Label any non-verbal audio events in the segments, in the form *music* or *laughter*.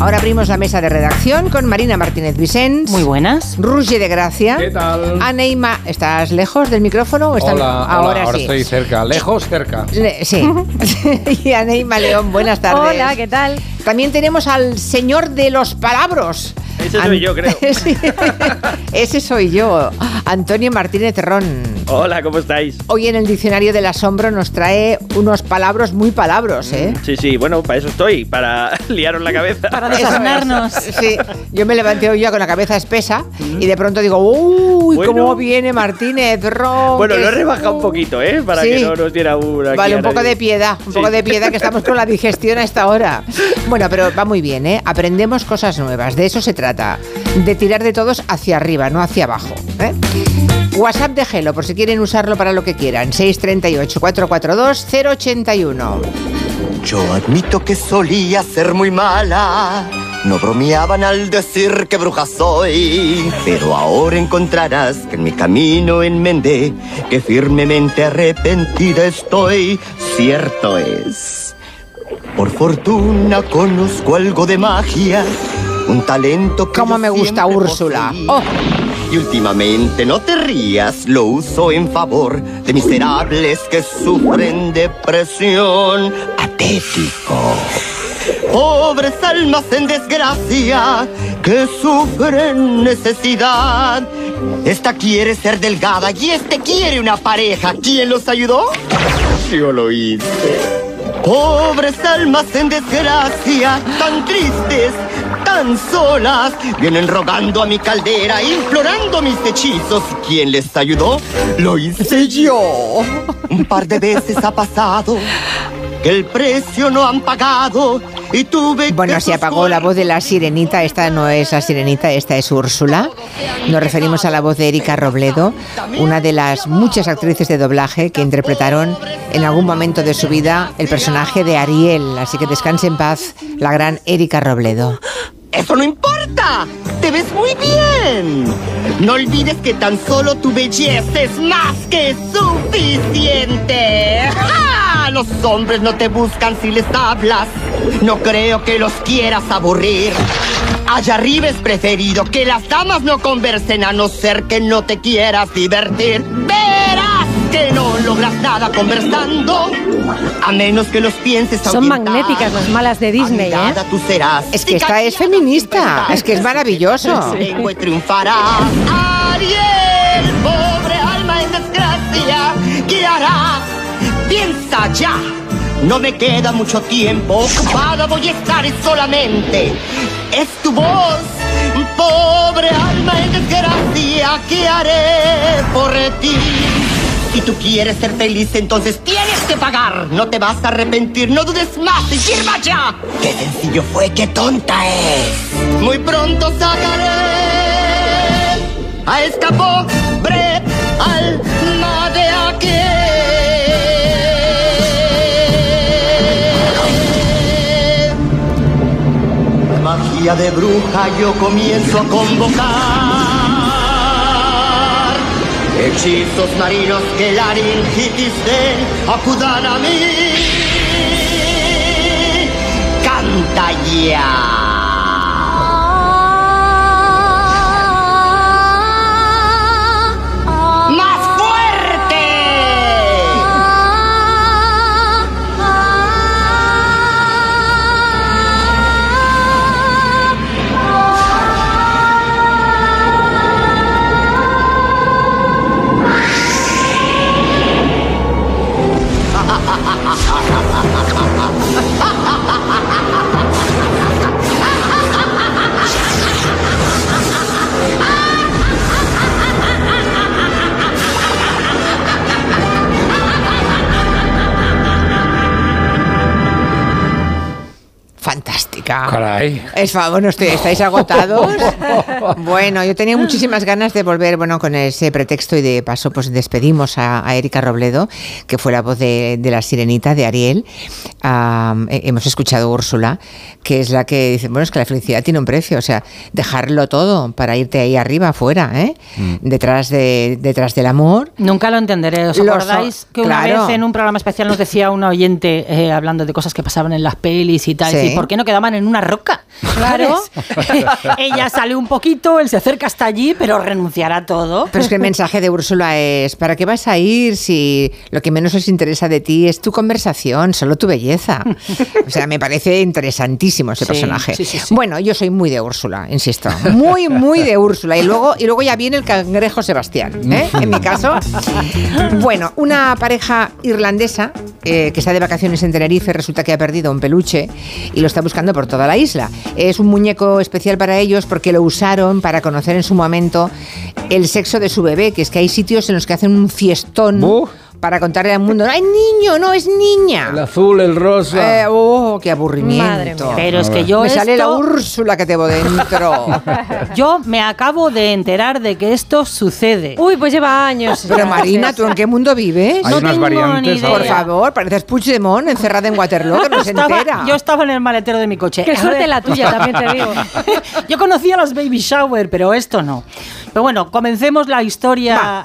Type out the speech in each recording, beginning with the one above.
Ahora abrimos la mesa de redacción con Marina Martínez Vicens. Muy buenas. Ruge de Gracia. ¿Qué tal? Aneima, ¿estás lejos del micrófono o estás Hola, ahora, ahora sí? estoy cerca, lejos, cerca. Le- sí. *laughs* y Aneima León, buenas tardes. Hola, ¿qué tal? También tenemos al señor de los palabros. Ese soy yo, creo. *laughs* Sí. *laughs* Ese soy yo, Antonio Martínez Ron. Hola, ¿cómo estáis? Hoy en el diccionario del asombro nos trae unos palabros muy palabros, ¿eh? Sí, sí, bueno, para eso estoy, para *laughs* liaros la cabeza. Para desarmarnos. Sí, yo me levanté hoy ya con la cabeza espesa y de pronto digo, uy, Bueno. ¿cómo viene Martínez Ron? Bueno, lo he rebajado un poquito, ¿eh? Para Sí. que no nos diera una. Vale, un poco de piedad, un poco de piedad que estamos con la digestión a esta hora. Bueno, pero va muy bien, ¿eh? Aprendemos cosas nuevas, de eso se trata, de tirar de todos hacia arriba, no hacia abajo. ¿eh? WhatsApp de Gelo, por si quieren usarlo para lo que quieran, 638-442-081. Yo admito que solía ser muy mala. No bromeaban al decir que bruja soy. Pero ahora encontrarás que en mi camino enmendé, que firmemente arrepentida estoy. Cierto es. Por fortuna conozco algo de magia. Un talento que Cómo yo me gusta Úrsula. Oh. Y últimamente, no te rías, lo uso en favor de miserables que sufren depresión atético. Pobres almas en desgracia que sufren necesidad. Esta quiere ser delgada y este quiere una pareja. ¿Quién los ayudó? Yo lo hice. Pobres almas en desgracia, tan tristes, tan solas, vienen rogando a mi caldera, implorando mis hechizos. ¿Quién les ayudó? Lo hice yo. Un par de veces ha pasado que el precio no han pagado y tuve Bueno, se apagó la voz de la sirenita, esta no es la sirenita, esta es Úrsula. Nos referimos a la voz de Erika Robledo, una de las muchas actrices de doblaje que interpretaron en algún momento de su vida el personaje de Ariel. Así que descanse en paz la gran Erika Robledo. ¡Eso no importa! ¡Te ves muy bien! No olvides que tan solo tu belleza es más que suficiente. ¡Ja! Los hombres no te buscan si les hablas. No creo que los quieras aburrir. Allá arriba es preferido que las damas no conversen a no ser que no te quieras divertir. Que no logras nada conversando. A menos que los pienses Son magnéticas las malas de Disney, ¿eh? Admirada tú serás. Es que esta es feminista, es que es maravilloso. *laughs* Y triunfará. Ariel, pobre alma en desgracia, ¿qué harás? Piensa ya. No me queda mucho tiempo, ocupada voy a estar solamente. Es tu voz, pobre alma en desgracia, ¿qué haré por ti? Si tú quieres ser feliz, entonces tienes que pagar. No te vas a arrepentir, no dudes más y firma ya. Qué sencillo fue, qué tonta es. Muy pronto sacaré a esta pobre alma de aquí. Magia de bruja yo comienzo a convocar. Hechizos marinos que laringitis den, acudan a mí. Canta ya. Caray. Es fa- bueno, estoy- ¿estáis agotados? *laughs* *laughs* bueno, yo tenía muchísimas ganas de volver, bueno, con ese pretexto y de paso, pues despedimos a, a Erika Robledo, que fue la voz de, de la sirenita de Ariel. He- hemos escuchado a Úrsula, que es la que dice, bueno, es que la felicidad tiene un precio, o sea, dejarlo todo para irte ahí arriba, afuera, ¿eh? Detrás, de, detrás del amor. Nunca lo entenderé. ¿Os acordáis so- que una claro. vez en un programa especial nos decía una oyente eh, hablando de cosas que pasaban en las pelis y tal? Sí. ¿Y por qué no quedaban en una roca? Claro. *laughs* Ella sale un poquito, él se acerca hasta allí, pero renunciará a todo. Pero es que el mensaje de Úrsula es, ¿para qué vas a ir si lo que menos les interesa de ti es tu conversación, solo tu belleza? O sea, me parece interesantísimo ese Sí, personaje. sí, sí. Bueno, yo soy muy de Úrsula, insisto. Muy, muy de Úrsula. Y luego, y luego ya viene el cangrejo Sebastián, ¿eh? en mi caso. Bueno, una pareja irlandesa eh, que está de vacaciones en Tenerife resulta que ha perdido un peluche y lo está buscando por toda la isla. Es un muñeco especial para ellos porque lo usaron para conocer en su momento el sexo de su bebé, que es que hay sitios en los que hacen un fiestón. Para contarle al mundo, ¡ay, niño! No, es niña. El azul, el rosa. Eh, ¡Oh, qué aburrimiento! Madre mía. Pero es que yo Me sale la esto- Úrsula que tengo dentro. *laughs* Yo me acabo de enterar de que esto sucede. Uy, pues lleva años. Pero. Marina, ¿tú en qué mundo vives? Hay no unas tengo ni variantes. idea. Por favor, pareces Puigdemont encerrada en Waterloo, que no se Estaba- entera. yo estaba en el maletero de mi coche. Qué A suerte ver. la tuya, también te digo. *laughs* Yo conocía los baby shower, pero esto no. Pero bueno, comencemos la historia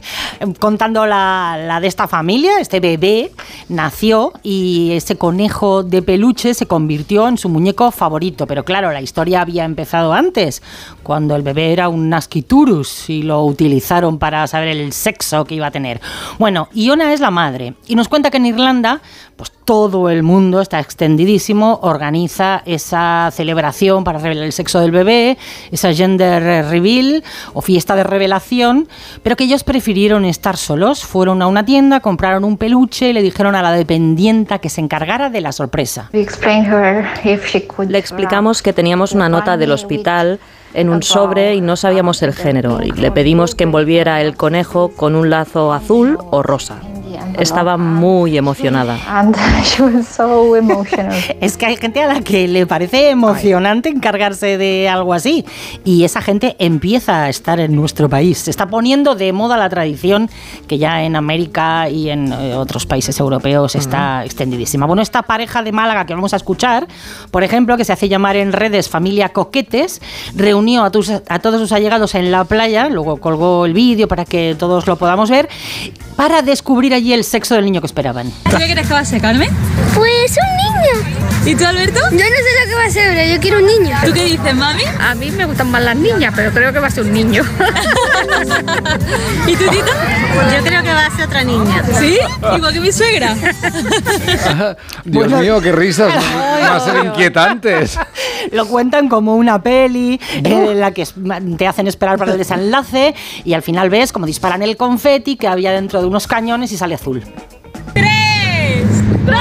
*laughs* contando la, la de esta familia. Este bebé nació y ese conejo de peluche se convirtió en su muñeco favorito. Pero claro, la historia había empezado antes, cuando el bebé era un nasciturus y lo utilizaron para saber el sexo que iba a tener. Bueno, Iona es la madre y nos cuenta que en Irlanda, pues todo el mundo está extendidísimo, organiza esa celebración para revelar el sexo del bebé, esa gender reveal o fiesta de revelación, pero que ellos prefirieron estar solos. Fueron a una tienda, compraron un peluche y le dijeron a la dependienta que se encargara de la sorpresa. We explained to her if she could Le explicamos que teníamos una nota del hospital en un sobre y no sabíamos el género. Y le pedimos que envolviera el conejo con un lazo azul o rosa. Estaba muy emocionada. And *laughs* she was so emotional. *laughs* Es que hay gente a la que le parece emocionante encargarse de algo así. Y esa gente empieza a estar en nuestro país. Se está poniendo de moda la tradición que ya en América y en eh, otros países europeos está extendidísima. Bueno, esta pareja de Málaga que vamos a escuchar, por ejemplo, que se hace llamar en redes Familia Coquetes, reunió a, tus- a todos sus allegados en la playa, luego colgó el vídeo para que todos lo podamos ver, para descubrir allí el sexo del niño que esperaban. ¿Tú qué crees que va a ser, Carmen? Pues un niño. ¿Y tú, Alberto? Yo no sé lo que va a ser, pero yo quiero un niño. ¿Tú qué dices, mami? A mí me gustan más las niñas, pero creo que va a ser un niño. *laughs* ¿Y tú, Tita? Yo creo que va a ser otra niña. ¿Sí? Igual que mi suegra. Dios mío, qué risas más inquietantes. Lo cuentan como una peli en la que te hacen esperar para el desenlace y al final ves como disparan el confeti que había dentro de unos cañones y sale azul. ¡Tres! ¡Dos!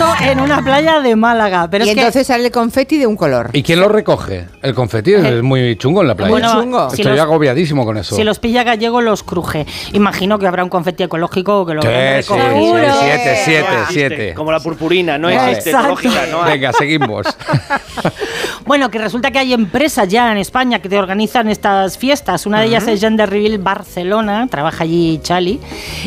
Esto en una playa de Málaga. Pero y es que- entonces sale el confeti de un color. ¿Y quién lo recoge? El confeti es muy chungo en la playa. Bueno, chungo. si Estoy los- agobiadísimo con eso. Si los pilla gallego, los cruje. Imagino que habrá un confeti ecológico que lo Sí, sí, sí, siete, siete, siete. Como la purpurina, no existe. Ecológica, no hay. Venga, seguimos. *laughs* Bueno, que resulta que hay empresas ya en España que te organizan estas fiestas. Una de ellas es Gender Reveal Barcelona, trabaja allí Chali,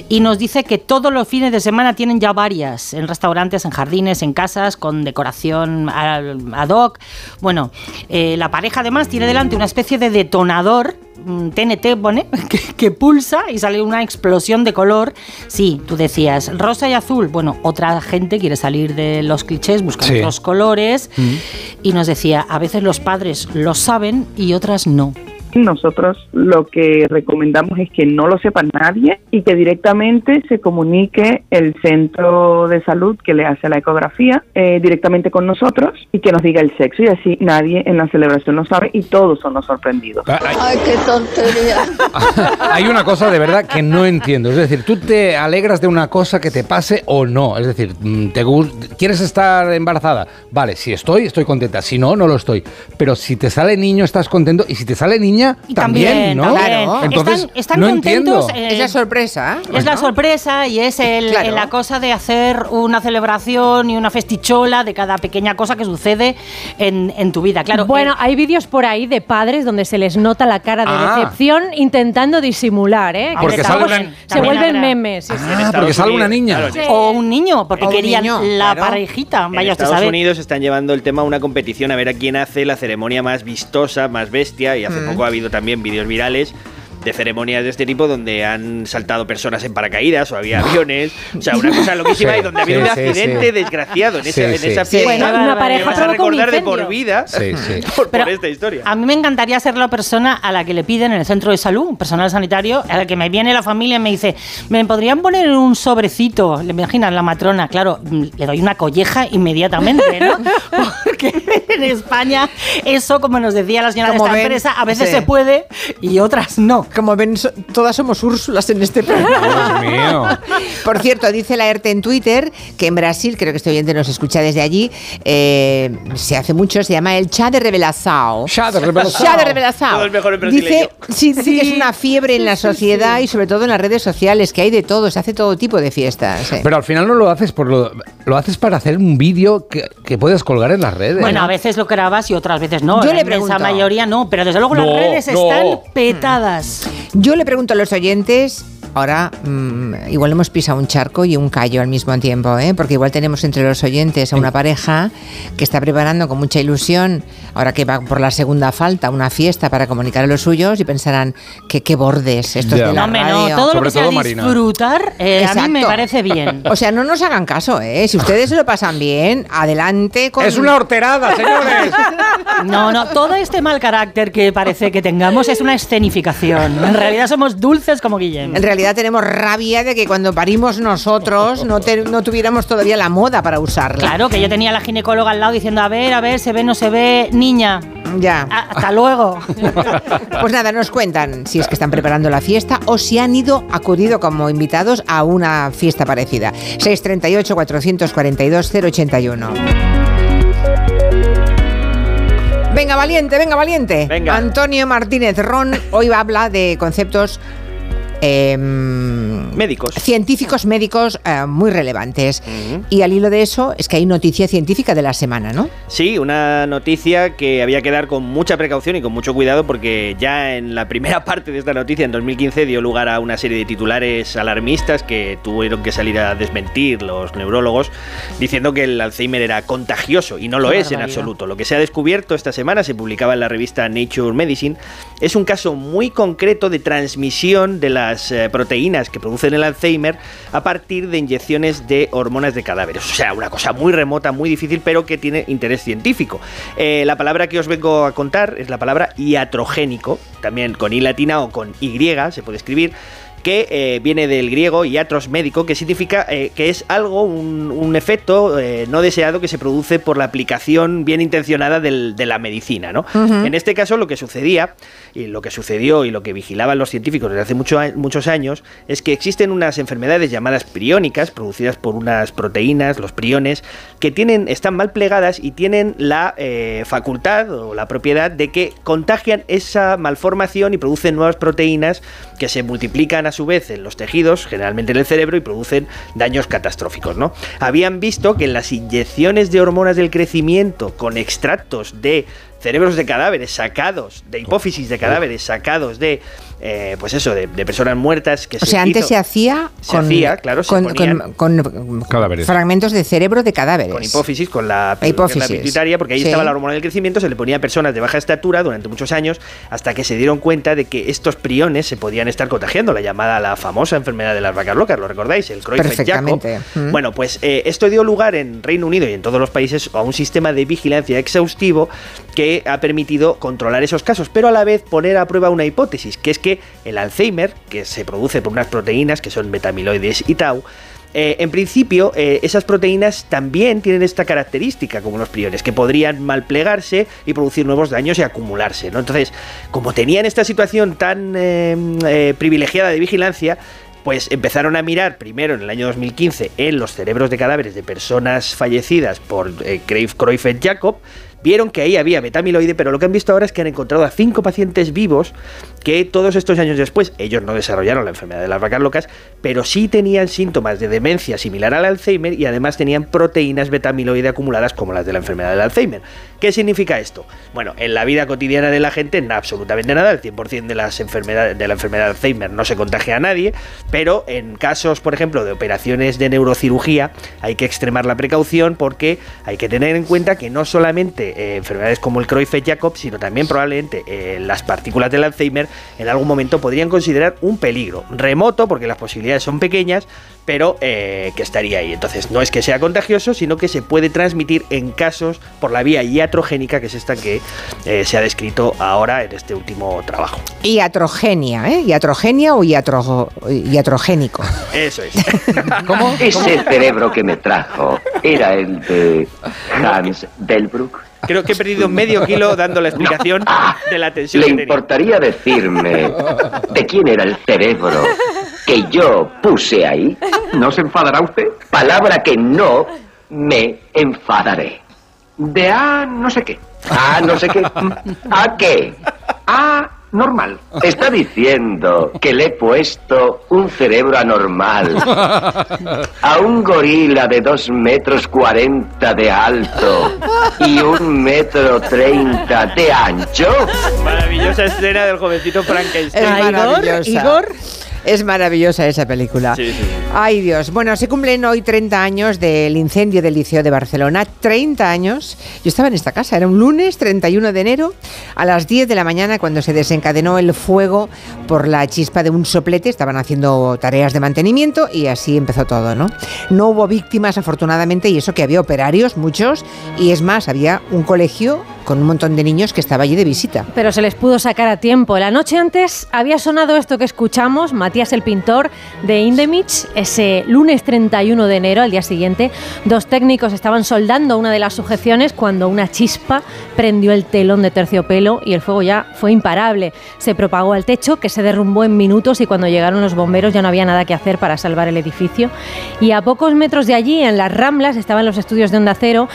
y nos dice que todos los fines de semana tienen ya varias, en restaurantes, en jardines, en casas, con decoración ad hoc. Bueno, eh, la pareja además tiene delante una especie de detonador. Mm, TNT pone *laughs* que, que pulsa y sale una explosión de color. Sí, tú decías rosa y azul. Bueno, otra gente quiere salir de los clichés, buscar Sí. otros colores y nos decía, a veces los padres lo saben y otras no. Nosotros lo que recomendamos es que no lo sepa nadie y que directamente se comunique el centro de salud que le hace la ecografía eh, directamente con nosotros y que nos diga el sexo y así nadie en la celebración lo sabe y todos son los sorprendidos. Hay- Ay, qué tontería. *laughs* Hay una cosa de verdad que no entiendo. Es decir, tú te alegras de una cosa que te pase o no. Es decir, mm, te ¿quieres estar embarazada? Vale, si estoy, estoy contenta. Si no, no lo estoy. Pero si te sale niño, estás contento. Y si te sale niña, Y también, ¿no? también. Claro. Entonces, están, están no contentos. eh, Es la sorpresa. Es la sorpresa y es el, Claro. la cosa de hacer una celebración y una festichola de cada pequeña cosa que sucede en, en tu vida. Claro, bueno, eh, hay vídeos por ahí de padres donde se les nota la cara de Ah. decepción intentando disimular, ¿eh? Porque Que sale estamos- una- Se vuelven habrá. memes. sí, sí. Ah, Estados porque sale una niña. claro, Sí. o un niño, porque O querían niño, la claro. parejita. En Vaya usted Estados sabe. Unidos están llevando el tema a una competición a ver a quién hace la ceremonia más vistosa, más bestia. Y hace poco ha habido también vídeos virales de ceremonias de este tipo donde han saltado personas en paracaídas o había aviones. O sea, una cosa loquísima Sí, y donde ha habido sí, un accidente sí. desgraciado en, Sí, esa, en esa Sí. fiesta. Bueno, una que pareja vas a recordar de por vida Sí, sí. *laughs* por, por esta historia. A mí me encantaría ser la persona a la que le piden en el centro de salud, un personal sanitario, a la que me viene la familia y me dice, ¿me podrían poner en un sobrecito? Le imaginas la matrona, claro, mm, le doy una colleja inmediatamente, ¿no? *laughs* Porque en España eso, como nos decía la señora de Como esta ven, empresa, a veces sí. se puede y otras no. Como ven, so- todas somos Úrsulas en este programa. Dios mío. *laughs* Por cierto, dice la ERTE en Twitter que en Brasil, creo que este oyente nos escucha desde allí, eh, se hace mucho, se llama el chá de revelação. Chá de revelação. Chá de revelação. Todo es mejor en Dice, sí, dice Sí. que es una fiebre en la sociedad y sobre todo en las redes sociales, que hay de todo, se hace todo tipo de fiestas. eh. Pero al final no lo haces por lo, lo haces para hacer un vídeo que, que puedes colgar en las redes. Bueno, ¿no? a veces lo grabas y otras veces no. Yo la le pregunto. mayoría no, pero desde luego No, las redes no. están petadas. Yo le pregunto a los oyentes, ahora mm, igual hemos pisado un charco y un callo al mismo tiempo, ¿eh? porque igual tenemos entre los oyentes a una pareja que está preparando con mucha ilusión, ahora que va por la segunda falta, una fiesta para comunicar a los suyos y pensarán que qué bordes estos Ya. de la No, hombre, no, radio. todo lo que sea todo Marina. disfrutar, eh, a mí me parece bien. *laughs* O sea, no nos hagan caso, ¿eh? Si ustedes se lo pasan bien, adelante con... Es una horterada, señores. *laughs* No, no, todo este mal carácter que parece que tengamos es una escenificación. En realidad somos dulces como Guillem. En realidad tenemos rabia de que cuando parimos nosotros no, te- no tuviéramos todavía la moda para usarla. Claro, que yo tenía a la ginecóloga al lado diciendo, a ver, a ver, se ve, no se ve, niña. Ya. Ah, Hasta luego. *laughs* Pues nada, nos cuentan si es que están preparando la fiesta o si han ido, acudido como invitados a una fiesta parecida. 638-442-081. Venga, valiente, venga, valiente. Venga. Antonio Martínez Ron hoy va a hablar de conceptos em, Médicos. científicos médicos eh, muy relevantes. Y al hilo de eso es que hay noticia científica de la semana, ¿no? Sí, una noticia que había que dar con mucha precaución y con mucho cuidado porque ya en la primera *laughs* parte de esta noticia, en 2015, dio lugar a una serie de titulares alarmistas que tuvieron que salir a desmentir los neurólogos diciendo que el Alzheimer era contagioso y no lo Qué es en absoluto. Lo que se ha descubierto esta semana, se publicaba en la revista Nature Medicine, es un caso muy concreto de transmisión de las eh, proteínas que producen el Alzheimer a partir de inyecciones de hormonas de cadáveres. O sea, una cosa muy remota, muy difícil, pero que tiene interés científico. Eh, la palabra que os vengo a contar es la palabra iatrogénico, también con i latina o con y se puede escribir que eh, viene del griego iatros médico, que significa eh, que es algo, un, un efecto eh, no deseado que se produce por la aplicación bien intencionada del- de la medicina. ¿no? En este caso lo que sucedía, y lo que sucedió y lo que vigilaban los científicos desde hace mucho muchos años, es que existen unas enfermedades llamadas priónicas, producidas por unas proteínas, los priones, que tienen, están mal plegadas y tienen la facultad o la propiedad de que contagian esa malformación y producen nuevas proteínas que se multiplican a su vez en los tejidos, generalmente en el cerebro, y producen daños catastróficos. ¿no? Habían visto que en las inyecciones de hormonas del crecimiento con extractos de cerebros de cadáveres sacados, de hipófisis de cadáveres sacados de, eh, pues eso, de, de personas muertas que O sea, antes se hacía Se con, hacía, claro, se con, ponían- con- con Cadáveres. fragmentos de cerebro de cadáveres. con hipófisis, con la, La hipófisis. la pituitaria, porque ahí Sí. estaba la hormona del crecimiento, se le ponía a personas de baja estatura durante muchos años, hasta que se dieron cuenta de que estos priones se podían estar contagiando, la llamada la famosa enfermedad de las vacas locas, ¿lo recordáis? El Creutzfeldt-Jakob. Perfectamente. Mm. Bueno, pues eh, esto dio lugar en Reino Unido y en todos los países a un sistema de vigilancia exhaustivo que ha permitido controlar esos casos, pero a la vez poner a prueba una hipótesis, que es que el Alzheimer, que se produce por unas proteínas que son betamiloides y tau, eh, en principio, eh, esas proteínas también tienen esta característica, como los priones, que podrían malplegarse y producir nuevos daños y acumularse. ¿no? Entonces, como tenían esta situación tan eh, eh, privilegiada de vigilancia, pues empezaron a mirar primero en el año 2015 en los cerebros de cadáveres de personas fallecidas por eh, Creutzfeldt-Jakob, vieron que ahí había betamiloide, pero lo que han visto ahora es que han encontrado a cinco pacientes vivos que todos estos años después, ellos no desarrollaron la enfermedad de las vacas locas, pero sí tenían síntomas de demencia similar al Alzheimer y además tenían proteínas betamiloide acumuladas como las de la enfermedad del Alzheimer. ¿Qué significa esto? Bueno, en la vida cotidiana de la gente, no, absolutamente nada, el 100% de las enfermedades de la enfermedad de Alzheimer no se contagia a nadie, pero en casos, por ejemplo, de operaciones de neurocirugía, hay que extremar la precaución porque hay que tener en cuenta que no solamente eh, enfermedades como el Creutzfeldt-Jakob, sino también probablemente eh, las partículas del Alzheimer en algún momento podrían considerar un peligro remoto, porque las posibilidades son pequeñas, pero eh, que estaría ahí. Entonces, no es que sea contagioso, sino que se puede transmitir en casos por la vía iatrogénica, que es esta que eh, se ha descrito ahora en este último trabajo. Iatrogenia, ¿eh? Iatrogenia o iatro- iatrogénico. Eso es. *laughs* ¿Cómo? Ese cerebro que me trajo era el de *laughs* Hans Delbruck. Creo que he perdido medio kilo dando la explicación de la tensión ¿Le que tenía. importaría decirme de quién era el cerebro que yo puse ahí? ¿No se enfadará usted? Palabra que no me enfadaré. De A no sé qué. A no sé qué. ¿A qué? A normal. *laughs* Está diciendo que le he puesto un cerebro anormal *laughs* a un gorila de dos metros cuarenta de alto y un metro treinta de ancho. Maravillosa escena del jovencito Frankenstein. maravillosa. Es maravillosa esa película. Sí, sí, sí. Ay Dios. Bueno, se cumplen hoy 30 años del incendio del Liceo de Barcelona. 30 años. Yo estaba en esta casa, era un lunes 31 de enero a las 10 de la mañana cuando se desencadenó el fuego por la chispa de un soplete. Estaban haciendo tareas de mantenimiento y así empezó todo, ¿no? No hubo víctimas afortunadamente y eso que había operarios, muchos, y es más, había un colegio con un montón de niños que estaba allí de visita. Pero se les pudo sacar a tiempo. La noche antes había sonado esto que escuchamos, Matías el pintor de Indemich, ese lunes 31 de enero, al día siguiente, dos técnicos estaban soldando una de las sujeciones cuando una chispa prendió el telón de terciopelo y el fuego ya fue imparable. Se propagó al techo, que se derrumbó en minutos y cuando llegaron los bomberos ya no había nada que hacer para salvar el edificio. Y a pocos metros de allí, en las Ramblas, estaban los estudios de Onda Cero,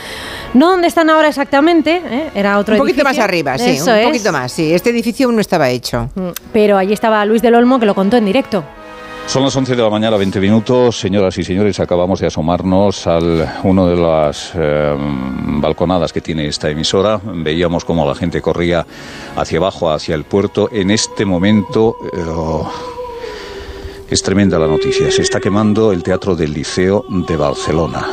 no donde están ahora exactamente, ¿eh? Era otro Un poquito edificio. más arriba, sí, Eso un es. poquito más, sí. Este edificio aún no estaba hecho. Mm, Pero allí estaba Luis del Olmo que lo contó en directo. Son las 11 de la mañana, 20 minutos. Señoras y señores, acabamos de asomarnos al una de las eh, balconadas que tiene esta emisora. Veíamos cómo la gente corría hacia abajo, hacia el puerto. En este momento eh, es tremenda la noticia. Se está quemando el Teatro del Liceo de Barcelona.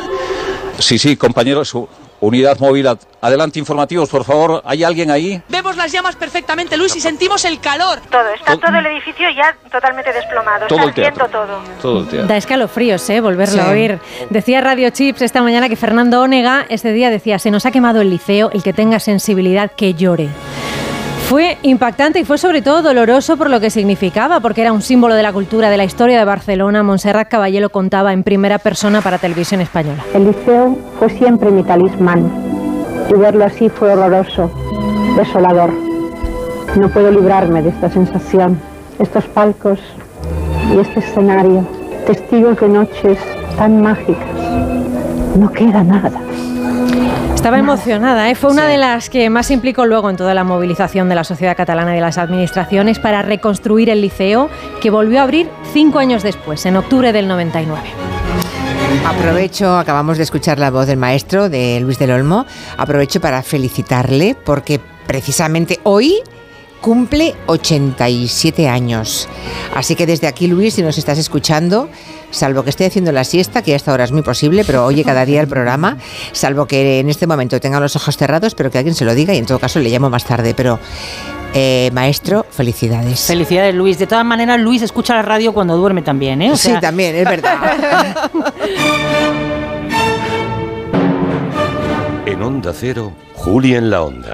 Sí, sí, compañeros, unidad móvil. ad- Adelante, informativos, por favor. ¿Hay alguien ahí? Vemos las llamas perfectamente, Luis, y sentimos el calor. Todo, está todo el edificio ya totalmente desplomado. Todo está el teatro. todo. Todo el teatro. Da escalofríos, ¿eh? Volverlo Sí. a oír. Decía Radio Chips esta mañana que Fernando Onega ese día decía, se nos ha quemado el liceo, el que tenga sensibilidad que llore. Fue impactante y fue sobre todo doloroso por lo que significaba, porque era un símbolo de la cultura, de la historia de Barcelona. Montserrat Caballé contaba en primera persona para Televisión Española. El liceo fue siempre mi talismán y verlo así fue horroroso, desolador. No puedo librarme de esta sensación, estos palcos y este escenario, testigos de noches tan mágicas. No queda nada. Estaba emocionada, ¿eh? fue una de las que más implicó luego en toda la movilización de la sociedad catalana y de las administraciones para reconstruir el liceo, que volvió a abrir cinco años después, en octubre del 99. Aprovecho, acabamos de escuchar la voz del maestro, de Luis del Olmo. Aprovecho para felicitarle porque precisamente hoy cumple 87 años. Así que desde aquí, Luis, si nos estás escuchando, salvo que esté haciendo la siesta, que a esta hora es muy posible, pero oye cada día el programa, salvo que en este momento tenga los ojos cerrados, pero que alguien se lo diga y en todo caso le llamo más tarde. Pero, eh, maestro, felicidades. Felicidades, Luis. De todas maneras, Luis escucha la radio cuando duerme también, ¿eh? O Sí, también, es verdad. *laughs* En Onda Cero, Julia en la Onda.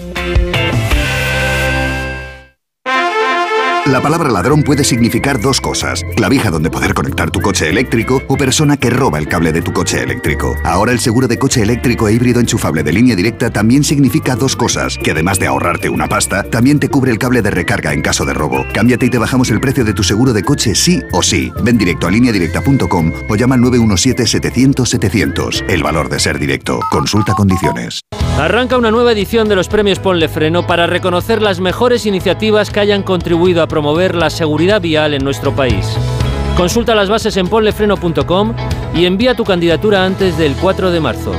La palabra ladrón puede significar dos cosas. Clavija donde poder conectar tu coche eléctrico o persona que roba el cable de tu coche eléctrico. Ahora el seguro de coche eléctrico e híbrido enchufable de línea directa también significa dos cosas. Que además de ahorrarte una pasta, también te cubre el cable de recarga en caso de robo. Cámbiate y te bajamos el precio de tu seguro de coche sí o sí. Ven directo a lineadirecta.com o llama al 917-700-700. El valor de ser directo. Consulta condiciones. Arranca una nueva edición de los premios Ponle Freno para reconocer las mejores iniciativas que hayan contribuido a promover la seguridad vial en nuestro país. Consulta las bases en ponlefreno.com y envía tu candidatura antes del 4 de marzo.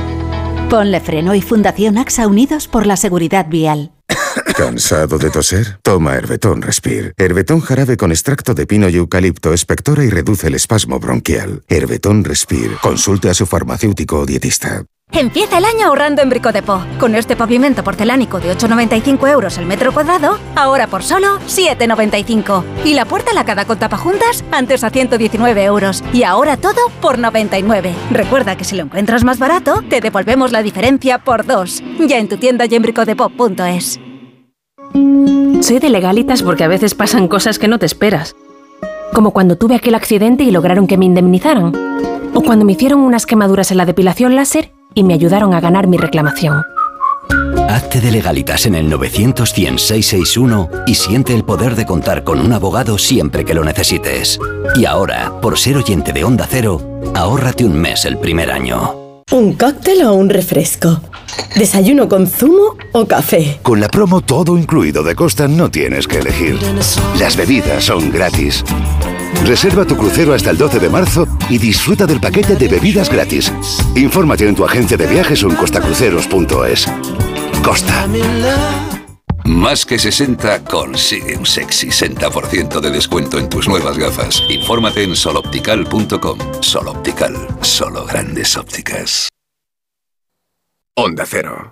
Ponle Freno y Fundación AXA Unidos por la Seguridad Vial. *coughs* ¿Cansado de toser? Toma Herbetón Respire. Herbetón jarabe con extracto de pino y eucalipto espectora y reduce el espasmo bronquial. Herbetón Respire. Consulte a su farmacéutico o dietista. Empieza el año ahorrando en Brico Depot. Con este pavimento porcelánico de 8,95 euros el metro cuadrado, ahora por solo 7,95. Y la puerta lacada con tapajuntas, antes a 119 euros. Y ahora todo por 99. Recuerda que si lo encuentras más barato, te devolvemos la diferencia por dos. Ya en tu tienda y en bricodepot.es. Soy de legalitas porque a veces pasan cosas que no te esperas. Como cuando tuve aquel accidente y lograron que me indemnizaran. O cuando me hicieron unas quemaduras en la depilación láser y me ayudaron a ganar mi reclamación. Hazte de legalitas en el 900 y siente el poder de contar con un abogado siempre que lo necesites. Y ahora, por ser oyente de Onda Cero, ahórrate un mes el primer año. ¿Un cóctel o un refresco? ¿Desayuno con zumo o café? Con la promo todo incluido de Costa no tienes que elegir. Las bebidas son gratis. Reserva tu crucero hasta el 12 de marzo y disfruta del paquete de bebidas gratis. Infórmate en tu agencia de viajes o en costacruceros.es. Costa. Más que 60 consigue un sexy 60% de descuento en tus nuevas gafas. Infórmate en soloptical.com. Soloptical, solo grandes ópticas. Onda Cero.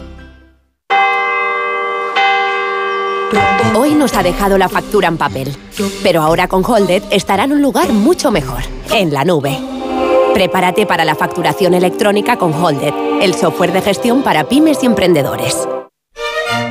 Hoy nos ha dejado la factura en papel, pero ahora con Holded estará en un lugar mucho mejor, en la nube. Prepárate para la facturación electrónica con Holded, el software de gestión para pymes y emprendedores.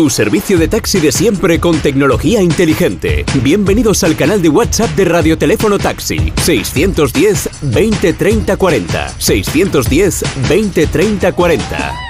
Tu servicio de taxi de siempre con tecnología inteligente. Bienvenidos al canal de WhatsApp de Radioteléfono Taxi. 610 20 30 40. 610 20 30 40.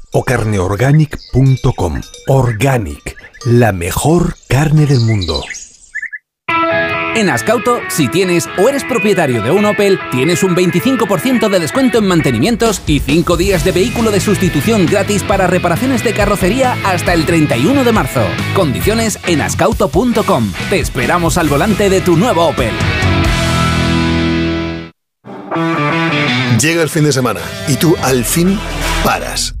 o carneorganic.com. Organic, la mejor carne del mundo. En Ascauto, si tienes o eres propietario de un Opel, tienes un 25% de descuento en mantenimientos y 5 días de vehículo de sustitución gratis para reparaciones de carrocería hasta el 31 de marzo. Condiciones en ascauto.com. Te esperamos al volante de tu nuevo Opel. Llega el fin de semana y tú al fin paras.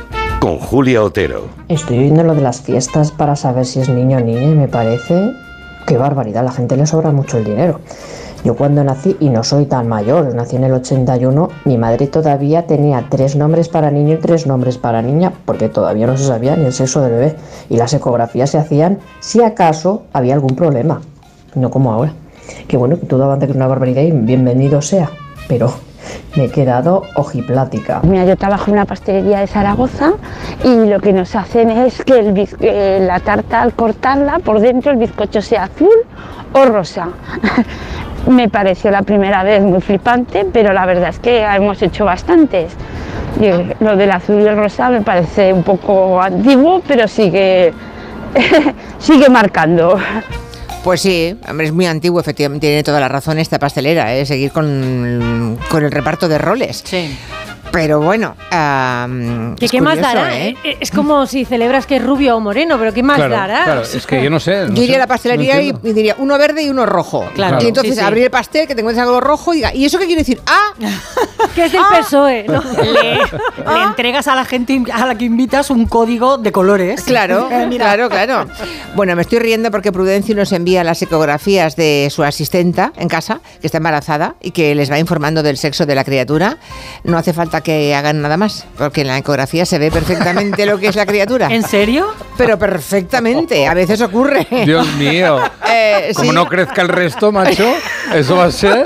con Julia Otero. Estoy viendo lo de las fiestas para saber si es niño o niña y me parece qué barbaridad, la gente le sobra mucho el dinero. Yo cuando nací, y no soy tan mayor, nací en el 81, mi madre todavía tenía tres nombres para niño y tres nombres para niña, porque todavía no se sabía ni el sexo del bebé. Y las ecografías se hacían si acaso había algún problema, no como ahora. Que bueno, todo avanza que es una barbaridad y bienvenido sea, pero me he quedado ojiplática. Mira, yo trabajo en una pastelería de Zaragoza y lo que nos hacen es que eh, la tarta al cortarla por dentro el bizcocho sea azul o rosa. *laughs* me pareció la primera vez muy flipante, pero la verdad es que hemos hecho bastantes. Lo del azul y el rosa me parece un poco antiguo, pero sigue, *laughs* sigue marcando. Pues sí, hombre, es muy antiguo, efectivamente, tiene toda la razón esta pastelera, ¿eh? seguir con, con el reparto de roles. Sí. Pero bueno, am, ¿Qué, es qué más curioso, dará? ¿eh? Eh, Es como si celebras que es rubio o moreno, pero ¿qué más Claro, dará? claro, es que yo no sé. no Yo iría sé, a la pastelería no y, y diría uno verde y uno rojo. Claro. Y entonces Sí, sí. abrir el pastel, que te encuentres algo rojo y diga, ¿y eso qué quiere decir? ¡Ah! *laughs* que es del PSOE, ¿no? *laughs* Le, le entregas a la gente a la que invitas un código de colores. Claro, *laughs* Eh, mira. claro, claro. Bueno, me estoy riendo porque Prudencio nos envía las ecografías de su asistenta en casa, que está embarazada y que les va informando del sexo de la criatura. No hace falta que hagan nada más, porque en la ecografía se ve perfectamente lo que es la criatura. ¿En serio? Pero perfectamente, a veces ocurre. Dios mío. *laughs* Eh, Como sí. no crezca el resto, macho, eso va a ser.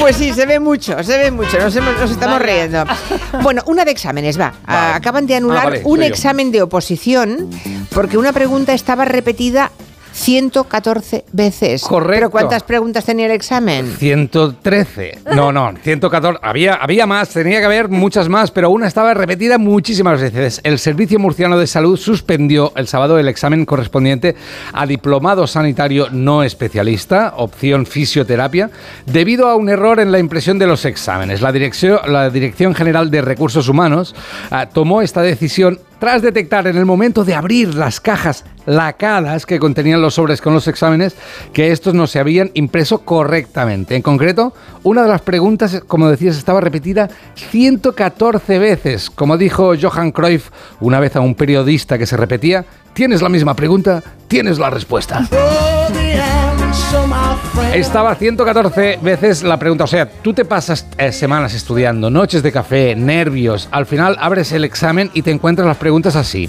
Pues sí, se ve mucho, se ve mucho, nos, hemos- nos estamos riendo. Bueno, una de exámenes, va. Acaban de anular Ah, vale, un yo. examen de oposición porque una pregunta estaba repetida 114 veces. Correcto. ¿Pero cuántas preguntas tenía el examen? 113. No, no, 114. Había, había más, tenía que haber muchas más, pero una estaba repetida muchísimas veces. El Servicio Murciano de Salud suspendió el sábado el examen correspondiente a diplomado sanitario no especialista, opción fisioterapia, debido a un error en la impresión de los exámenes. La Dirección, la Dirección General de Recursos Humanos ah, tomó esta decisión tras detectar en el momento de abrir las cajas lacadas que contenían los sobres con los exámenes que estos no se habían impreso correctamente. En concreto, una de las preguntas, como decías, estaba repetida 114 veces. Como dijo Johan Cruyff una vez a un periodista que se repetía, tienes la misma pregunta, tienes la respuesta. Estaba 114 veces la pregunta, o sea, tú te pasas eh, semanas estudiando, noches de café, nervios, al final abres el examen y te encuentras las preguntas así.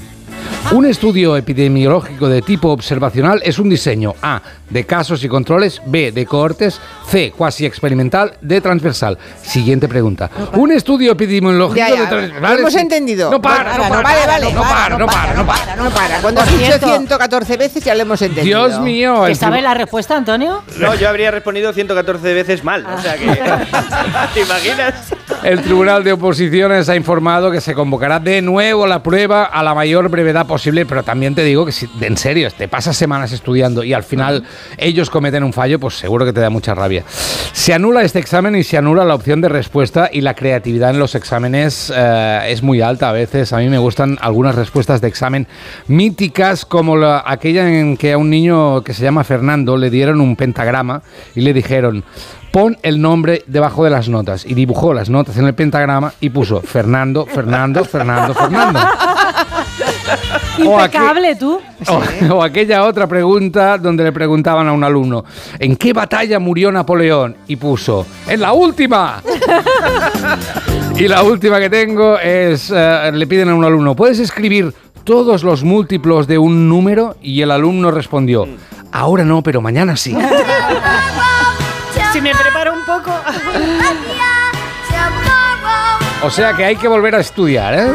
Un estudio epidemiológico de tipo observacional es un diseño A de casos y controles, B de cohortes, C cuasi experimental, D transversal. Siguiente pregunta. Un estudio epidemiológico Ya, ya, de trans- lo vale, hemos entendido. No para, no para, vale, vale. no para, no para, no para. No para. Cuando has dicho cierto. 114 veces ya lo hemos entendido. Dios mío. ¿Que el sabe la respuesta, Antonio? No, yo habría respondido 114 veces mal. O sea que. *laughs* ¿Te imaginas? El Tribunal de Oposiciones ha informado que se convocará de nuevo la prueba a la mayor brevedad posible, pero también te digo que si en serio te pasas semanas estudiando y al final ellos cometen un fallo, pues seguro que te da mucha rabia. Se anula este examen y se anula la opción de respuesta y la creatividad en los exámenes eh, es muy alta a veces. A mí me gustan algunas respuestas de examen míticas como la- aquella en que a un niño que se llama Fernando le dieron un pentagrama y le dijeron pon el nombre debajo de las notas. Y dibujó las notas en el pentagrama y puso Fernando, Fernando, Fernando, Fernando. *laughs* Impecable, tú. O, o aquella otra pregunta donde le preguntaban a un alumno, ¿en qué batalla murió Napoleón? Y puso, ¡en la última! *laughs* y la última que tengo es, eh, le piden a un alumno, ¿puedes escribir todos los múltiplos de un número? Y el alumno respondió, ahora no, pero mañana sí. *laughs* Si me preparo un poco. *laughs* O sea que hay que volver a estudiar, ¿eh?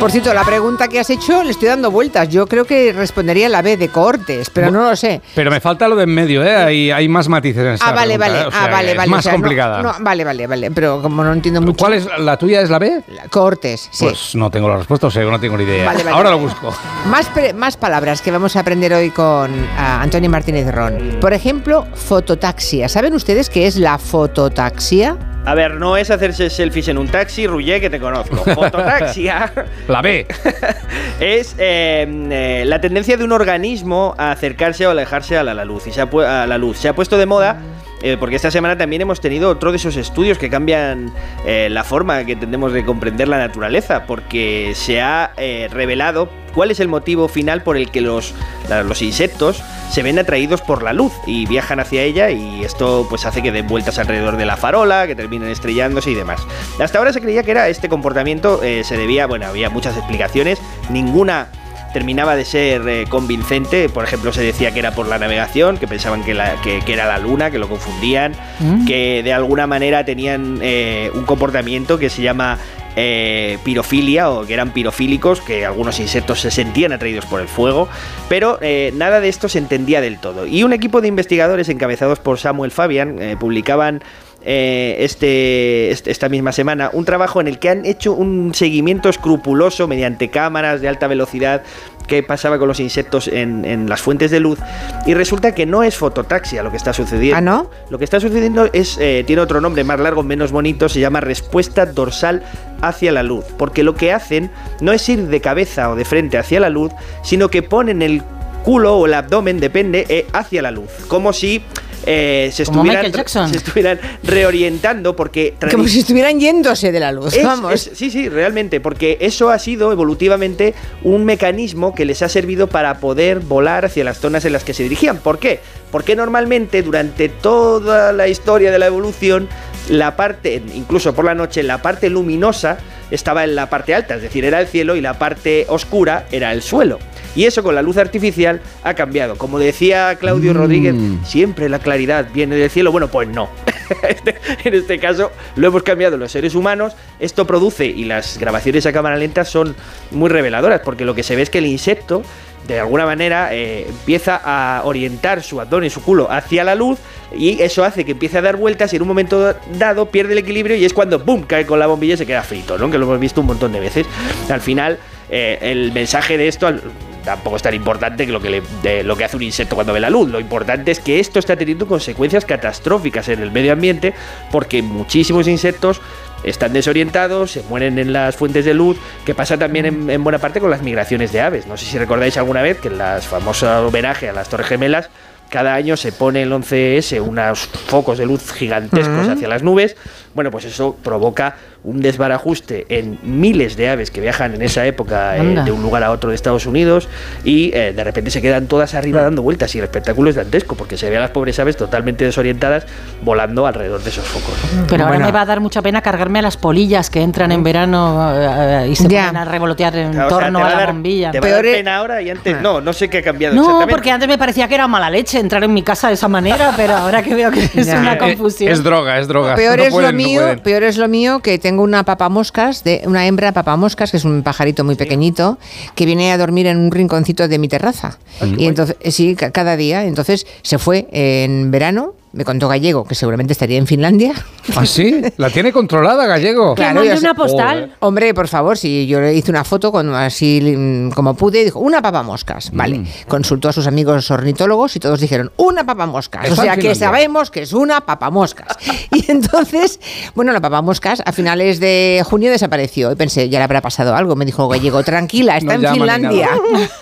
Por cierto, la pregunta que has hecho le estoy dando vueltas. Yo creo que respondería la B de cohortes, pero no lo sé. Pero me falta lo de en medio, ¿eh? Hay, hay más matices en esta Ah, vale, pregunta, vale. ¿eh? O sea ah, vale, es vale. más o sea, no- complicada. no, vale, vale, vale. Pero como no entiendo mucho. ¿Cuál es la tuya? ¿Es la B? Cohortes, sí. Pues no tengo la respuesta, o sea, no tengo ni idea. Vale, vale, Ahora vale. lo busco. Más, pre- más palabras que vamos a aprender hoy con ah, Antonio Martínez Ron. Por ejemplo, fototaxia. ¿Saben ustedes qué es la fototaxia? A ver, no es hacerse selfies en un taxi, Rullé, que te conozco. *laughs* Fototaxia La B. *laughs* es eh, eh, la tendencia de un organismo a acercarse o alejarse a la, la luz. Y se ha, a la luz. Se ha puesto de moda eh, porque esta semana también hemos tenido otro de esos estudios que cambian eh, la forma que tendemos de comprender la naturaleza. Porque se ha eh, revelado cuál es el motivo final por el que los, los insectos se ven atraídos por la luz y viajan hacia ella y esto pues hace que den vueltas alrededor de la farola, que terminen estrellándose y demás. Hasta ahora se creía que era este comportamiento se debía, bueno, había muchas explicaciones, ninguna terminaba de ser eh, convincente, por ejemplo se decía que era por la navegación, que pensaban que, la- que- que era la luna, que lo confundían, Mm. que de alguna manera tenían eh, un comportamiento que se llama eh, pirofilia o que eran pirofílicos, que algunos insectos se sentían atraídos por el fuego, pero eh, nada de esto se entendía del todo. Y un equipo de investigadores encabezados por Samuel Fabian eh, publicaban eh, este, este- esta misma semana un trabajo en el que han hecho un seguimiento escrupuloso mediante cámaras de alta velocidad qué pasaba con los insectos en, en las fuentes de luz y resulta que no es fototaxia lo que está sucediendo. ¿Ah, no? Lo que está sucediendo es eh, tiene otro nombre más largo, menos bonito, se llama respuesta dorsal hacia la luz, porque lo que hacen no es ir de cabeza o de frente hacia la luz, sino que ponen el culo o el abdomen, depende, eh, hacia la luz, como si eh, se, Como estuvieran, Michael Jackson. se estuvieran reorientando porque Como si estuvieran yéndose de la luz, es- vamos. es- sí, sí, realmente, porque eso ha sido evolutivamente un mecanismo que les ha servido para poder volar hacia las zonas en las que se dirigían. ¿Por qué? Porque normalmente durante toda la historia de la evolución, la parte, incluso por la noche, la parte luminosa estaba en la parte alta, es decir, era el cielo y la parte oscura era el suelo. Y eso con la luz artificial ha cambiado. Como decía Claudio Mm. Rodríguez, siempre la claridad viene del cielo. Bueno, pues no. *laughs* Este- en este caso lo hemos cambiado los seres humanos. Esto produce, y las grabaciones a cámara lenta son muy reveladoras, porque lo que se ve es que el insecto, de alguna manera, eh, empieza a orientar su abdomen y su culo hacia la luz, y eso hace que empiece a dar vueltas y en un momento dado pierde el equilibrio y es cuando ¡boom! cae con la bombilla y se queda frito, ¿no? Que lo hemos visto un montón de veces. Al final, eh, el mensaje de esto tampoco es tan importante que lo que, le- de lo que hace un insecto cuando ve la luz. Lo importante es que esto está teniendo consecuencias catastróficas en el medio ambiente porque muchísimos insectos están desorientados, se mueren en las fuentes de luz, que pasa también en, en buena parte con las migraciones de aves. No sé si recordáis alguna vez que en las famosas homenaje a las Torres Gemelas, cada año se pone el 11S unos focos de luz gigantescos hacia las nubes. Bueno, pues eso provoca un desbarajuste en miles de aves que viajan en esa época eh, de un lugar a otro de Estados Unidos y eh, de repente se quedan todas arriba dando vueltas y el espectáculo es dantesco porque se ve a las pobres aves totalmente desorientadas volando alrededor de esos focos. Pero ahora Bueno. me va a dar mucha pena cargarme a las polillas que entran en verano eh, y se Ya. ponen a revolotear en torno a la dar- bombilla. Te va a dar pena ahora y antes no, no sé qué ha cambiado No, exactamente. porque antes me parecía que era mala leche entrar en mi casa de esa manera, pero ahora que veo que es Ya. una confusión. Es droga, es droga. Peor No es lo mío, peor es lo mío que tengo una papamoscas, de una hembra papamoscas, que es un pajarito muy pequeñito, que viene a dormir en un rinconcito de mi terraza. y entonces, eh, sí, ca- cada día. Entonces se fue en verano, me contó Gallego, que seguramente estaría en Finlandia. *laughs* ¿Ah, sí? ¿La tiene controlada, Gallego? Claro, sé- una postal. Hombre, por favor, si yo le hice una foto con, así mm, como pude, y dijo, una papamoscas. Vale. Consultó a sus amigos ornitólogos y todos dijeron, una papamoscas. Está o sea que sabemos que es una papamoscas. *laughs* y entonces, bueno, la papamoscas a finales de junio desapareció. Y pensé, ya le habrá pasado algo. Me dijo Gallego, tranquila, está No en Finlandia.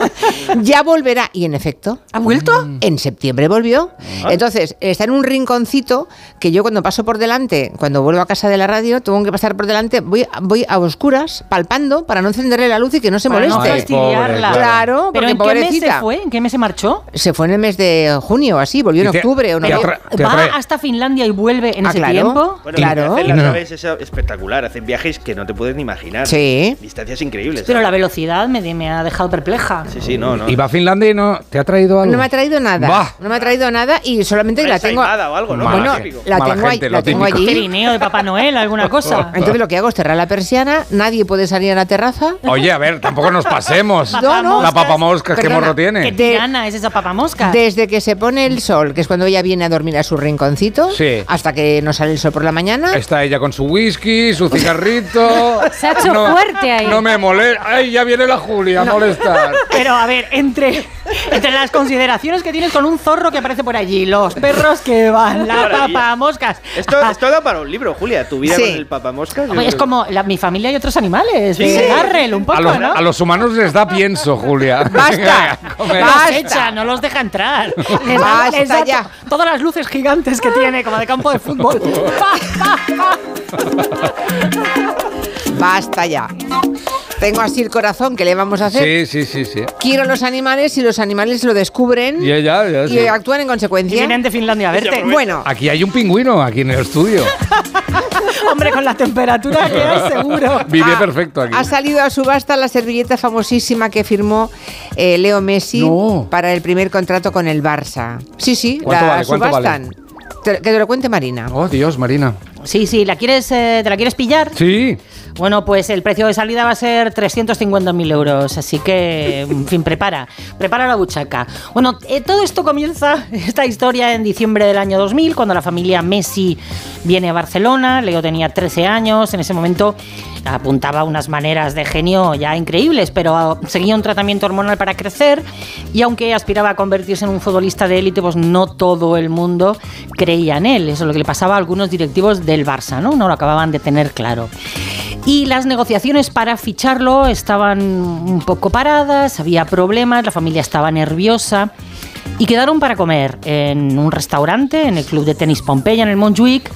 *laughs* ya volverá. Y en efecto. ¿Ha vuelto? En septiembre volvió. Ah. Entonces, está en un rinconcito que yo cuando paso por delante, cuando vuelvo a casa de la radio, tengo que pasar por delante, voy, voy a oscuras, palpando, para no encenderle la luz y que no se Para no moleste. fastidiarla. Claro, ¿Pero en qué mes se fue? ¿En qué mes se marchó? Se fue en el mes de junio, así, volvió en te- octubre o te ¿Va hasta Finlandia y vuelve en Ah, ese claro. tiempo? Bueno, Claro. hacen las No. aves es espectacular, hacen viajes que no te puedes ni imaginar. Sí. Distancias increíbles. Pero la velocidad me, me ha dejado perpleja. Sí, sí, no, no. ¿Y va a Finlandia y no te ha traído algo? No me ha traído nada. Bah. No me ha traído nada y solamente la tengo. Ensaimada o algo, ¿no? Mala Bueno, la tengo, ahí- gente, la lo tengo allí. Trineo de Papá Noel, alguna *laughs* cosa. Entonces lo que hago es cerrar la persiana, nadie puede salir a la terraza. Oye, a ver, tampoco nos pasemos. No, no. La papamoscas, ¿qué Perdona, morro ¿Qué tiene? tirana es esa papamosca? Desde que se pone el sol, que es cuando ella viene a dormir a su rinconcito, Sí. hasta que no sale el sol por la mañana. Está ella con su whisky, su cigarrito. *laughs* Se ha hecho fuerte ahí. No me molesta. Ay, ya viene la Julia a molestar. *laughs* Pero a ver, entre, entre las consideraciones que tienes con un zorro que aparece por allí, los perros que que va, la maravilla. papa moscas. Esto, esto da para un libro, Julia. Tu vida Sí. con el papamoscas. Hombre, es como la- mi familia y otros animales. Sí. de Darrell, un poco, A los, ¿no? a los humanos les da pienso, Julia. *laughs* ¡Basta! Los echa, no los deja entrar. *laughs* Les da, Basta les da ya. to- todas las luces gigantes que tiene, como de campo de fútbol. *laughs* Basta ya. Tengo así el corazón, ¿qué le vamos a hacer? Sí, sí, sí, sí. Quiero los animales y los animales lo descubren Y ella, ya, y sí. actúan en consecuencia. Y vienen de Finlandia a verte. Bueno, Aquí hay un pingüino, aquí en el estudio. *laughs* Hombre, con la temperatura que hay, seguro. Vive Ah, perfecto aquí. ha salido a subasta la servilleta famosísima que firmó eh, Leo Messi para el primer contrato con el Barça. Sí, sí, ¿Cuánto la vale? ¿Cuánto subastan. Te- que te lo cuente Marina. Oh, Dios, Marina. Sí, sí, ¿la quieres, eh, ¿te la quieres pillar? Sí. Bueno, pues el precio de salida va a ser 350.000 euros, así que, en fin, prepara, prepara la buchaca. Bueno, eh, todo esto comienza, *laughs* esta historia, en diciembre del año 2000, cuando la familia Messi viene a Barcelona, Leo tenía 13 años, en ese momento apuntaba unas maneras de genio ya increíbles, pero seguía un tratamiento hormonal para crecer y aunque aspiraba a convertirse en un futbolista de élite, pues no todo el mundo creía en él. Eso es lo que le pasaba a algunos directivos del Barça, ¿no? No lo acababan de tener claro. Y las negociaciones para ficharlo estaban un poco paradas, había problemas, la familia estaba nerviosa y quedaron para comer en un restaurante, en el club de tenis Pompeya, en el Montjuic.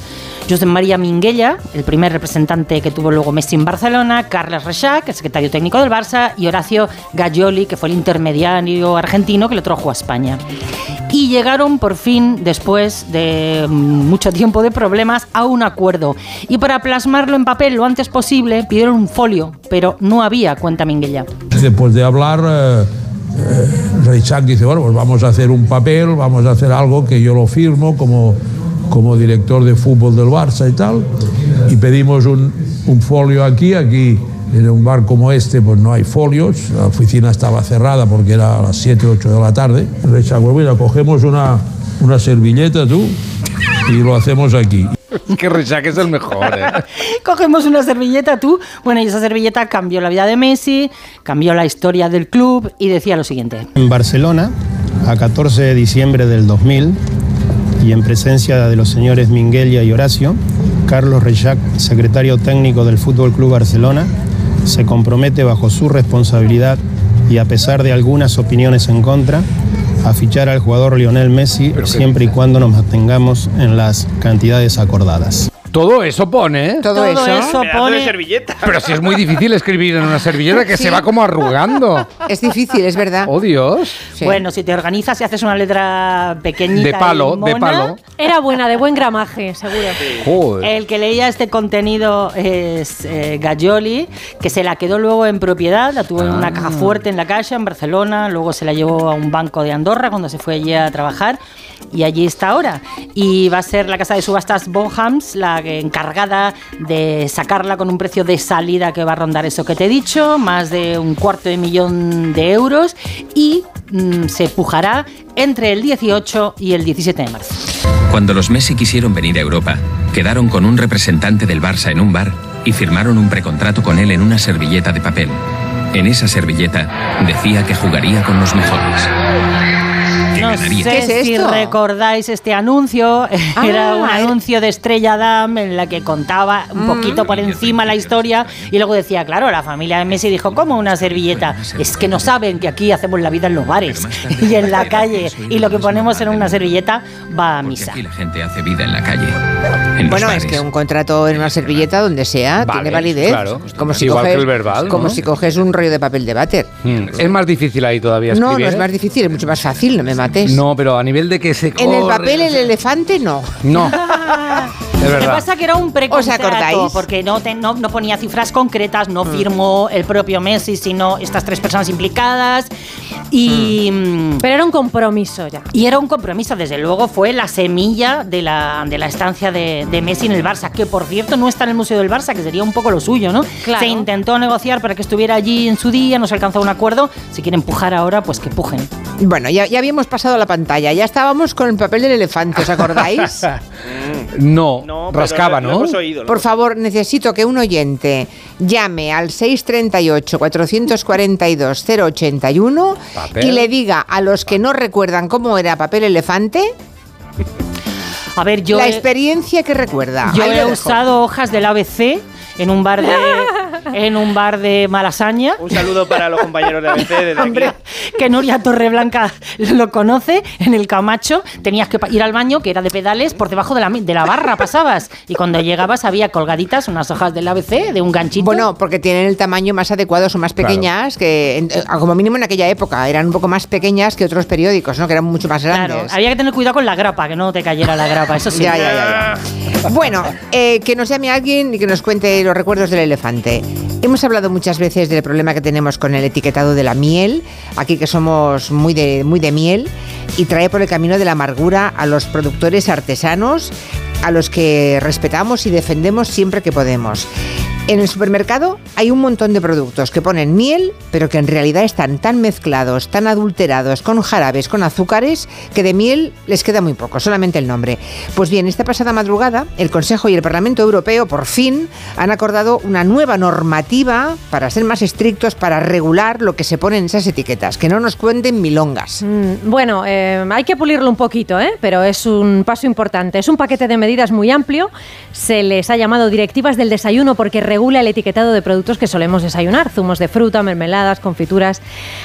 Josep María Minguella, el primer representante que tuvo luego Messi en Barcelona, Carles Reixac, el secretario técnico del Barça, y Horacio Gaggioli, que fue el intermediario argentino que lo trajo a España. Y llegaron por fin, después de mucho tiempo de problemas, a un acuerdo. Y para plasmarlo en papel lo antes posible, pidieron un folio, pero no había cuenta Minguella. Después de hablar, eh, eh, dice, bueno, pues vamos a hacer un papel, vamos a hacer algo que yo lo firmo como, como director de fútbol del Barça y tal. Y pedimos un, folio aquí, aquí en un bar como este pues no hay folios, la oficina estaba cerrada porque era a las 7 o 8 de la tarde. Reichak, pues mira, cogemos una, una servilleta tú y lo hacemos aquí. *laughs* Que Rechac es el mejor, ¿eh? *laughs* Cogemos una servilleta tú. Bueno, y esa servilleta cambió la vida de Messi, cambió la historia del club y decía lo siguiente. En Barcelona, a 14 de diciembre del 2000, y en presencia de los señores Minguelia y Horacio, Carlos Rechac, secretario técnico del Fútbol Club Barcelona, se compromete bajo su responsabilidad y a pesar de algunas opiniones en contra, a fichar al jugador Lionel Messi siempre y cuando nos mantengamos en las cantidades acordadas. Todo eso pone, ¿eh? Todo, eso. Pedazo de servilleta. Pero si es muy difícil escribir en una servilleta que Sí. se va como arrugando. Es difícil, es verdad. Oh, Dios. Bueno, si te organizas y haces una letra pequeñita. De palo, y mona, de palo. Era buena, de buen gramaje, seguro. Joder. El que leía este contenido es eh, Gaggioli, que se la quedó luego en propiedad, la tuvo en una Ah. caja fuerte en la calle, en Barcelona, luego se la llevó a un banco de Andorra cuando se fue allí a trabajar y allí está ahora. Y va a ser la casa de subastas Bonhams la que- encargada de sacarla con un precio de salida que va a rondar eso que te he dicho, más de un cuarto de millón de euros y mm, se pujará entre el 18 y el 17 de marzo. Cuando los Messi quisieron venir a Europa, quedaron con un representante del Barça en un bar y firmaron un precontrato con él en una servilleta de papel. En esa servilleta decía que jugaría con los mejores. Que ganaría. sé si recordáis este anuncio. Era un anuncio de Estrella Damm en la que contaba un poquito por encima la historia y luego decía, claro, la familia de Messi dijo, ¿cómo una servilleta? Es que no saben que aquí hacemos la vida en los bares y en la calle y lo que ponemos en una servilleta va a misa. Aquí la gente hace vida en la calle. Bueno, es que un contrato en una servilleta, donde sea, Vale, tiene validez. claro. Como si Igual que coges, el verbal, Como ¿no? si coges un rollo de papel de váter. Mm, Es más difícil ahí todavía No, escribir. no es más difícil, es mucho más fácil, no me mates. No, pero a nivel de que se En el corre, papel el elefante no. No. *laughs* Es Lo que pasa que era un ¿Os precontrato, porque no, te- no, no ponía cifras concretas, no firmó el propio Messi, sino estas tres personas implicadas. Y, mm, Pero era un compromiso ya. y era un compromiso, desde luego fue la semilla de la, de la estancia de, de Messi en el Barça, que por cierto no está en el Museo del Barça, que sería un poco lo suyo, ¿no? Claro. Se intentó negociar para que estuviera allí en su día, no se alcanzó un acuerdo. Si quieren empujar ahora, pues que pujen. Bueno, ya, ya habíamos pasado la pantalla, ya estábamos con el papel del elefante, ¿os acordáis? *laughs* No, rascaba, lo- lo ¿no? hemos oído, lo Por hemos favor, necesito que un oyente llame al 638-442-081 Papel. y le diga a los que no recuerdan cómo era papel elefante A ver, yo La he- experiencia que recuerda. Yo Ahí he usado hojas del ABC en un bar de *laughs* en un bar de Malasaña. Un saludo para los compañeros de ABC desde *laughs* Hombre, aquí. que Nuria Torreblanca lo conoce, en el Camacho tenías que ir al baño, que era de pedales, por debajo de la, de la barra pasabas. Y cuando llegabas había colgaditas unas hojas del ABC, de un ganchito. Bueno, porque tienen el tamaño más adecuado, son más Claro. pequeñas, que en- eh, como mínimo en aquella época eran un poco más pequeñas que otros periódicos, ¿no? Que eran mucho más grandes. Claro, había que tener cuidado con la grapa, que no te cayera la grapa, eso sí. Ya, ya, ya, ya. Bueno, eh, que nos llame alguien y que nos cuente los recuerdos del elefante. Hemos hablado muchas veces del problema que tenemos con el etiquetado de la miel, aquí que somos muy de, muy de miel, y trae por el camino de la amargura a los productores artesanos, a los que respetamos y defendemos siempre que podemos. En el supermercado hay un montón de productos que ponen miel, pero que en realidad están tan mezclados, tan adulterados con jarabes, con azúcares, que de miel les queda muy poco, solamente el nombre. Pues bien, esta pasada madrugada, el Consejo y el Parlamento Europeo por fin han acordado una nueva normativa para ser más estrictos, para regular lo que se pone en esas etiquetas, que no nos cuenten milongas. Mm, Bueno, eh, hay que pulirlo un poquito, ¿eh? pero es un paso importante. Es un paquete de medidas muy amplio. Se les ha llamado directivas del desayuno porque regula el etiquetado de productos que solemos desayunar, zumos de fruta, mermeladas, confituras.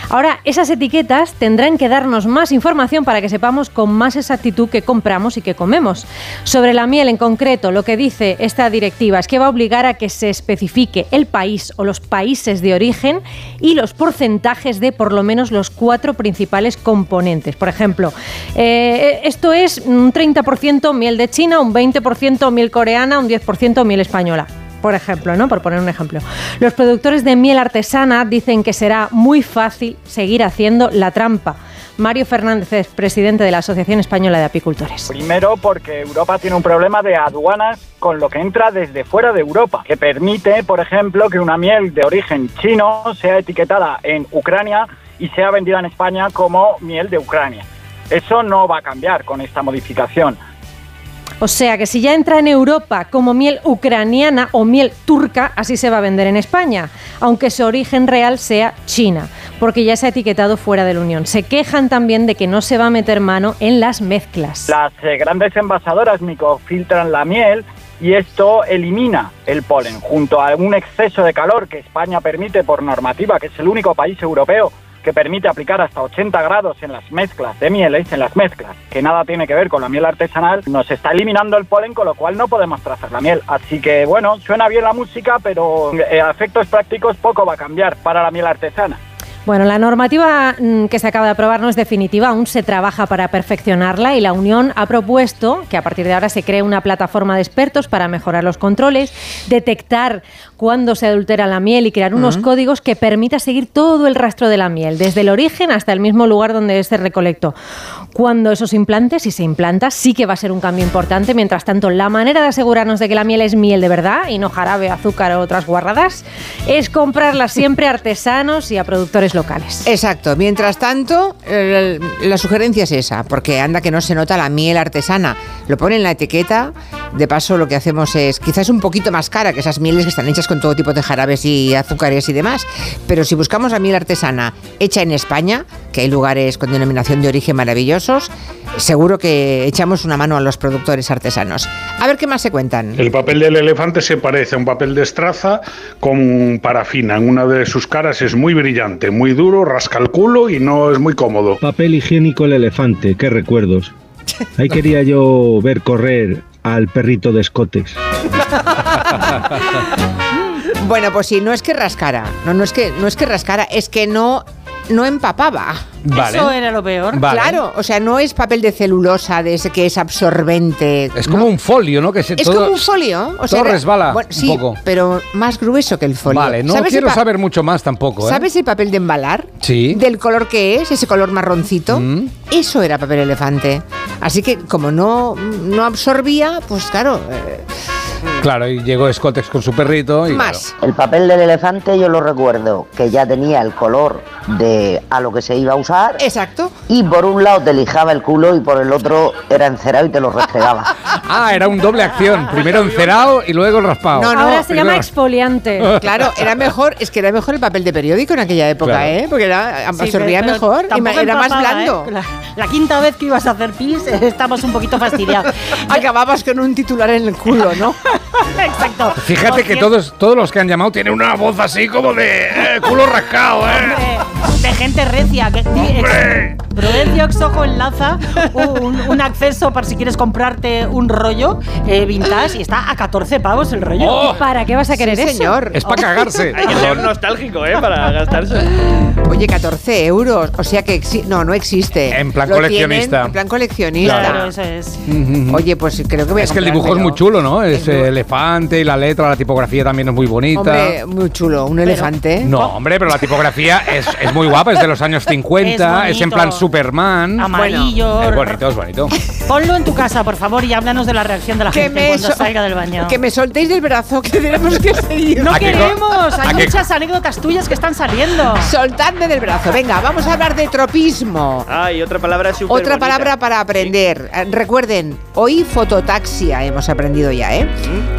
Ahora, esas etiquetas tendrán que darnos más información para que sepamos con más exactitud qué compramos y qué comemos. Sobre la miel en concreto, lo que dice esta directiva es que va a obligar a que se especifique el país o los países de origen y los porcentajes de por lo menos los cuatro principales componentes. Por ejemplo, eh, esto es un 30% miel de China, un 20% miel coreana, un 10% miel española. Por ejemplo, ¿no? Por poner un ejemplo. Los productores de miel artesana dicen que será muy fácil seguir haciendo la trampa. Mario Fernández es presidente de la Asociación Española de Apicultores. Primero porque Europa tiene un problema de aduanas con lo que entra desde fuera de Europa, que permite, por ejemplo, que una miel de origen chino sea etiquetada en Ucrania y sea vendida en España como miel de Ucrania. Eso no va a cambiar con esta modificación. O sea que si ya entra en Europa como miel ucraniana o miel turca, así se va a vender en España, aunque su origen real sea China, porque ya se ha etiquetado fuera de la Unión. Se quejan también de que no se va a meter mano en las mezclas. Las eh, grandes envasadoras microfiltran la miel y esto elimina el polen, junto a un exceso de calor que España permite por normativa, que es el único país europeo que permite aplicar hasta 80 grados en las mezclas de mieles, en las mezclas, que nada tiene que ver con la miel artesanal, nos está eliminando el polen, con lo cual no podemos trazar la miel. Así que bueno, suena bien la música, pero eh, a efectos prácticos poco va a cambiar para la miel artesana. Bueno, la normativa mm, que se acaba de aprobar no es definitiva, aún se trabaja para perfeccionarla y la Unión ha propuesto que a partir de ahora se cree una plataforma de expertos para mejorar los controles, detectar cuándo se adultera la miel y crear unos códigos que permita seguir todo el rastro de la miel, desde el origen hasta el mismo lugar donde se recolectó. Cuando eso se implante, si se implanta, sí que va a ser un cambio importante. Mientras tanto, la manera de asegurarnos de que la miel es miel de verdad y no jarabe, azúcar o otras guarradas es comprarla siempre a artesanos y a productores locales. Exacto. Mientras tanto, la sugerencia es esa, porque anda que no se nota la miel artesana. Lo pone en la etiqueta. De paso, lo que hacemos es quizás un poquito más cara que esas mieles que están hechas con todo tipo de jarabes y azúcares y demás. Pero si buscamos la miel artesana hecha en España, que hay lugares con denominación de origen maravillosos, seguro que echamos una mano a los productores artesanos. A ver qué más se cuentan. El papel del elefante se parece a un papel de estraza con parafina. En una de sus caras es muy brillante, muy duro, rasca el culo y no es muy cómodo. Papel higiénico el elefante, qué recuerdos. *laughs* Ahí quería yo ver correr al perrito de escotes. *laughs* Bueno, pues sí, no es que rascara, no, no es que no es que rascara, es que no no empapaba. Vale. Eso era lo peor. Vale. Claro, o sea, no es papel de celulosa de ese que es absorbente. Es como un folio, ¿no? Que se, Es todo, como un folio, o sea, todo resbala bueno, un sí, poco. pero más grueso que el folio. Vale, no ¿Sabes el quiero saber mucho más tampoco, ¿eh? ¿Sabes el papel de embalar? Sí. Mm. Del color que es, ese color marroncito. Eso era papel elefante. Así que como no, no absorbía, pues claro, eh, Claro, y llegó Scottex con su perrito. Y Más. El papel del elefante yo lo recuerdo, que ya tenía el color de a lo que se iba a usar. Exacto. Y por un lado te lijaba el culo y por el otro era encerado y te lo restregaba. *laughs* Ah, era un doble acción. Primero encerado y luego raspado. No, no, Ahora se llama exfoliante. *laughs* Claro, era mejor, es que era mejor el papel de periódico en aquella época, Claro. ¿eh? Porque era, absorbía mejor y era más blando. ¿eh? La, la quinta vez que ibas a hacer pis, *laughs* estamos un poquito fastidiados. Acababas con un titular en el culo, ¿no? *laughs* Exacto. Fíjate que todos, todos los que han llamado tienen una voz así como de eh, culo rascado, ¿eh? hombre, de gente recia. Que, ¡Hombre! Prudencio Exojo enlaza un, un acceso para si quieres comprarte un rollo eh, vintage y está a 14 pavos el rollo. Oh. ¿Para qué vas a querer Sí, eso? señor. Es para cagarse. *laughs* Hay que ser nostálgico, ¿eh? Para gastarse. Oye, 14 euros. O sea que no, no existe. En plan Lo coleccionista. tienen En plan coleccionista. Claro, eso es. Oye, pues creo que voy a Es que el dibujo es muy chulo, ¿no? Es eh, elefante y la letra, la tipografía también es muy bonita. Hombre, muy chulo. Un elefante. No, hombre, pero la tipografía es, es muy guapa, es de los años 50, Es es, en plan Superman. Amarillo. Es bonito, es bonito. Ponlo en tu casa, por favor, y háblanos de la reacción de la Que gente cuando so- salga del baño. que me soltéis del brazo, que tenemos que seguir. ¡No ¿A qué co- queremos! Hay muchas anécdotas tuyas que están saliendo. Soltadme del brazo. Venga, vamos a hablar de tropismo. Ah, y otra palabra súper Otra bonita. palabra para aprender. Eh, Recuerden, hoy fototaxia hemos aprendido ya, ¿eh?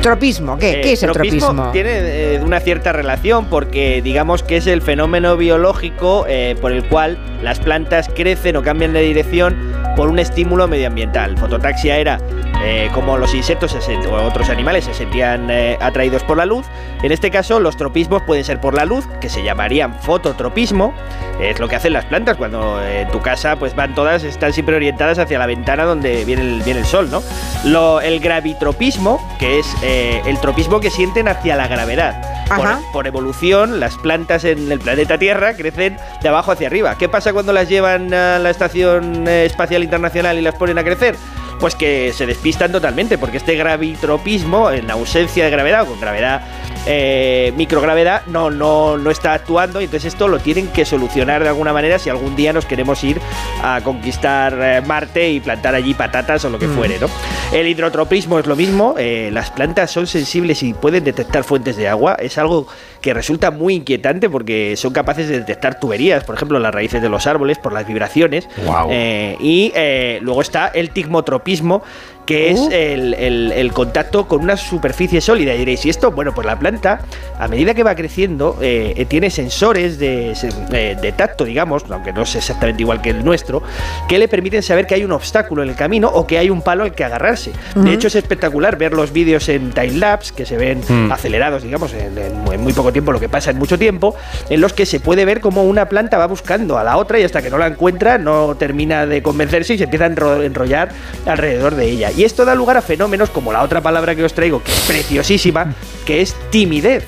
Tropismo, ¿qué? Eh, ¿Qué es el tropismo? Tiene eh, una cierta relación porque digamos que es el fenómeno biológico eh, por el cual las plantas crecen o cambian de dirección por un estímulo medioambiental. Fototaxia era eh, como los insectos o otros animales se sentían eh, atraídos por la luz. En este caso, los tropismos pueden ser por la luz, que se llamarían fototropismo. Es lo que hacen las plantas cuando eh, en tu casa pues van todas, están siempre orientadas hacia la ventana donde viene el, viene el sol, ¿no? Lo, el gravitropismo, que es el tropismo que sienten hacia la gravedad. Por, por evolución, las plantas en el planeta Tierra crecen de abajo hacia arriba. ¿Qué pasa cuando las llevan a la Estación Espacial Internacional y las ponen a crecer? Pues que se despistan totalmente, porque este gravitropismo, en ausencia de gravedad o con gravedad, eh, microgravedad, no, no, no está actuando y entonces esto lo tienen que solucionar de alguna manera si algún día nos queremos ir a conquistar eh, Marte y plantar allí patatas o lo que Mm. fuere, ¿no? El hidrotropismo es lo mismo, eh, las plantas son sensibles y pueden detectar fuentes de agua, es algo que resulta muy inquietante porque son capaces de detectar tuberías, por ejemplo, las raíces de los árboles por las vibraciones. Y luego está el tigmotropismo, que es Uh. el, el- el contacto con una superficie sólida. Y diréis, ¿y esto? Bueno, pues la planta, a medida que va creciendo, eh, eh, tiene sensores de, eh, de tacto, digamos, aunque no es exactamente igual que el nuestro, que le permiten saber que hay un obstáculo en el camino o que hay un palo al que agarrarse. De hecho, es espectacular ver los vídeos en timelapse, que se ven Mm. acelerados, digamos, en, en muy- en muy poco tiempo, lo que pasa en mucho tiempo, en los que se puede ver cómo una planta va buscando a la otra y hasta que no la encuentra no termina de convencerse y se empieza a enro- enrollar alrededor de ella. Y esto da lugar a fenómenos como la otra palabra que os traigo, que es preciosísima, que es timidez.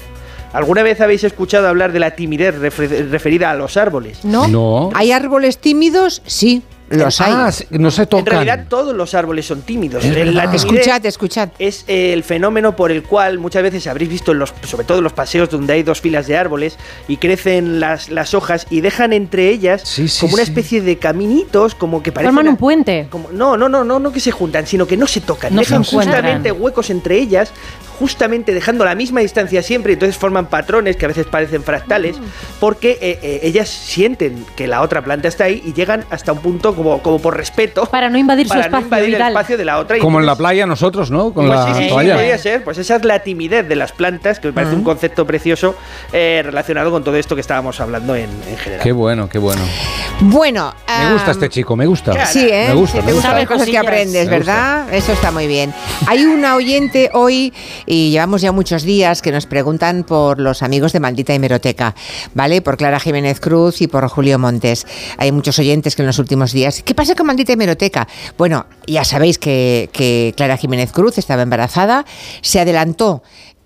¿Alguna vez habéis escuchado hablar de la timidez refer- referida a los árboles? ¿No? No. ¿Hay árboles tímidos? Sí, los hay. Ah, no se En tocan. realidad todos los árboles son tímidos. Es La Escuchad, escuchad. es el fenómeno por el cual muchas veces habréis visto, en los, sobre todo en los paseos donde hay dos filas de árboles y crecen las, las hojas y dejan entre ellas Sí, sí, como una sí. especie de caminitos, como que parecen... Forman un puente. como- no, no, no, no, no que se juntan, sino que no se tocan. No dejan justamente huecos entre ellas, justamente dejando la misma distancia siempre, y entonces forman patrones que a veces parecen fractales, porque eh, eh, ellas sienten que la otra planta está ahí y llegan hasta un punto como, como por respeto. Para no invadir su para no espacio invadir el espacio de la otra. y Como en la playa nosotros, ¿no? Con pues la sí, sí, toalla. podría ser. Pues esa es la timidez de las plantas, que me parece un concepto precioso eh, relacionado con todo esto que estábamos hablando en, en general. Qué bueno, qué bueno. Bueno, Me gusta este chico, me gusta. Sí, ¿eh? Me gusta, Sí, me te gusta. gustan las cosas que aprendes, Me ¿verdad? Eso está muy bien. Hay una oyente hoy, y llevamos ya muchos días, que nos preguntan por los amigos de Maldita Hemeroteca, ¿vale? Por Clara Jiménez Cruz y por Julio Montes. Hay muchos oyentes que en los últimos días, ¿qué pasa con Maldita Hemeroteca? Bueno, ya sabéis que, que Clara Jiménez Cruz estaba embarazada, se adelantó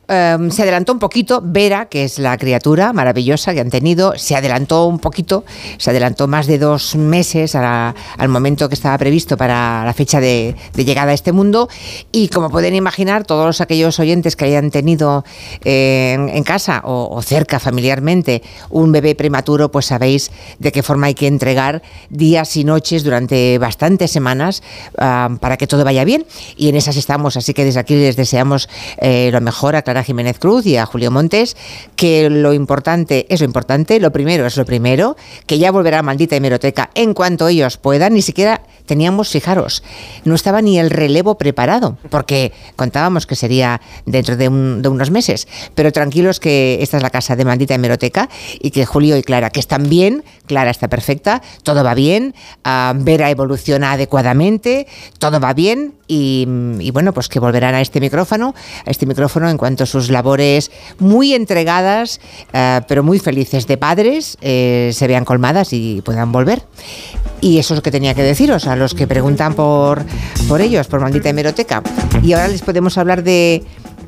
em, se adelantó un poquito, Vera, que es la criatura maravillosa que han tenido, se adelantó un poquito, se adelantó más de dos meses al momento que estaba previsto para la fecha de, llegada a este mundo. Y como pueden imaginar, todos aquellos oyentes que hayan tenido eh, en, casa o, o cerca familiarmente un bebé prematuro, pues sabéis de qué forma hay que entregar días y noches durante bastantes semanas ah, para que todo vaya bien. Y en esas estamos, así que desde aquí les deseamos eh, lo mejor a Clara Jiménez Cruz y a Julio Montes, que lo importante es lo importante, lo primero es lo primero, que ya volverá maldita hemeroteca en cuanto ellos puedan, ni siquiera teníamos, fijaros, no estaba ni el relevo preparado, porque contábamos que sería dentro de unos meses, pero tranquilos que esta es la casa de maldita hemeroteca y que Julio y Clara, que están bien, Clara está perfecta, todo va bien, ah, Vera evoluciona adecuadamente, todo va bien y, bueno, pues que volverán a este micrófono, a este micrófono en cuanto a sus labores muy entregadas, eh, pero muy felices de padres, eh, se vean colmadas y puedan volver. Y eso es lo que tenía que deciros a los que preguntan por, por ellos, por maldita hemeroteca. Y ahora les podemos hablar de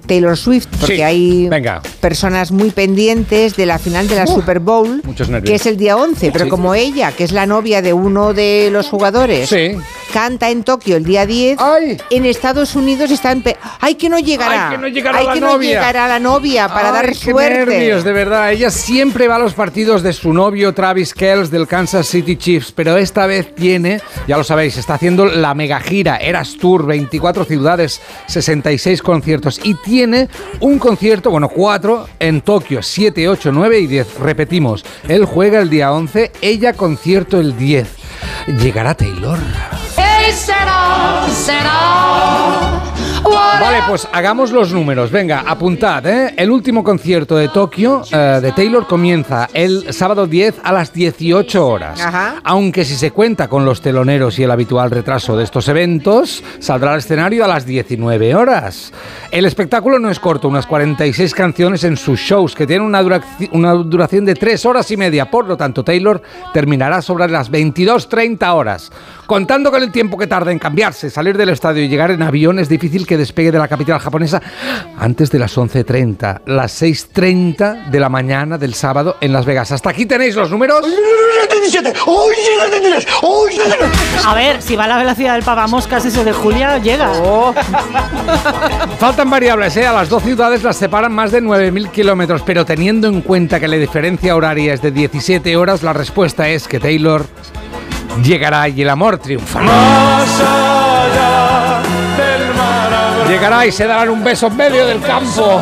Taylor Swift, porque Sí, hay venga. personas muy pendientes de la final de la Super Bowl, que es el día 11, pero Sí. como ella, que es la novia de uno de los jugadores, canta en Tokio el día 10, en Estados Unidos está en... pe- ¡Ay, que no llegará! Ay, que no llegará Ay, la que no novia. llegará la novia para Ay, dar qué suerte! nervios, de verdad. Ella siempre va a los partidos de su novio Travis Kells del Kansas City Chiefs, pero esta vez tiene, ya lo sabéis, está haciendo la mega gira Eras Tour, 24 ciudades, 66 conciertos y tiene un concierto, bueno, cuatro en Tokio, 7, 8, 9 y 10. Repetimos, él juega el día 11, ella concierto el 10. ¿Llegará Taylor? Vale, pues hagamos los números. Venga, apuntad, ¿eh? El último concierto de Tokio eh, de Taylor comienza el sábado 10 a las 18 horas. Ajá. Aunque si se cuenta con los teloneros y el habitual retraso de estos eventos, saldrá al escenario a las 19 horas. El espectáculo no es corto, unas 46 canciones en sus shows que tienen una, duraci- una duración de 3 horas y media. Por lo tanto, Taylor terminará sobre las 22.30 horas. Contando con el tiempo que tarda en cambiarse, salir del estadio y llegar en avión, es difícil que despegue de la capital japonesa antes de las 11.30, las 6.30 de la mañana del sábado en Las Vegas. Hasta aquí tenéis los números. A ver, si va a la velocidad del papamoscas ese de Julia, llega. Faltan variables, ¿eh? A las dos ciudades las separan más de 9.000 kilómetros, pero teniendo en cuenta que la diferencia horaria es de 17 horas, la respuesta es que Taylor llegará y el amor triunfará. Llegará y se darán un beso en medio del campo.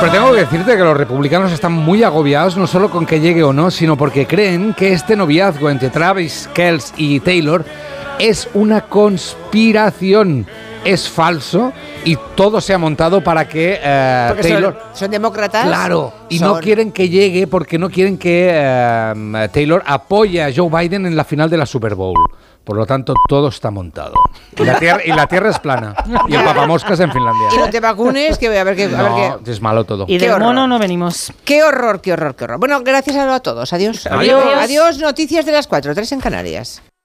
Pero tengo que decirte que los republicanos están muy agobiados no solo con que llegue o no, sino porque creen que este noviazgo entre Travis Kells y Taylor es una conspiración. Es falso y todo se ha montado para que eh, Porque son- Taylor... son, demócratas. Claro, y no quieren que llegue porque no quieren que eh, Taylor apoye a Joe Biden en la final de la Super Bowl. Por lo tanto, todo está montado. Y la tierra, y la tierra es plana. Y el papamoscas en Finlandia. Y no te vacunes, que a ver qué... A ver qué- No, es malo todo. Y del mono no venimos. Qué horror, qué horror, qué horror. Bueno, gracias a todos. Adiós. Adiós. Adiós, noticias de las 4, 3 en Canarias.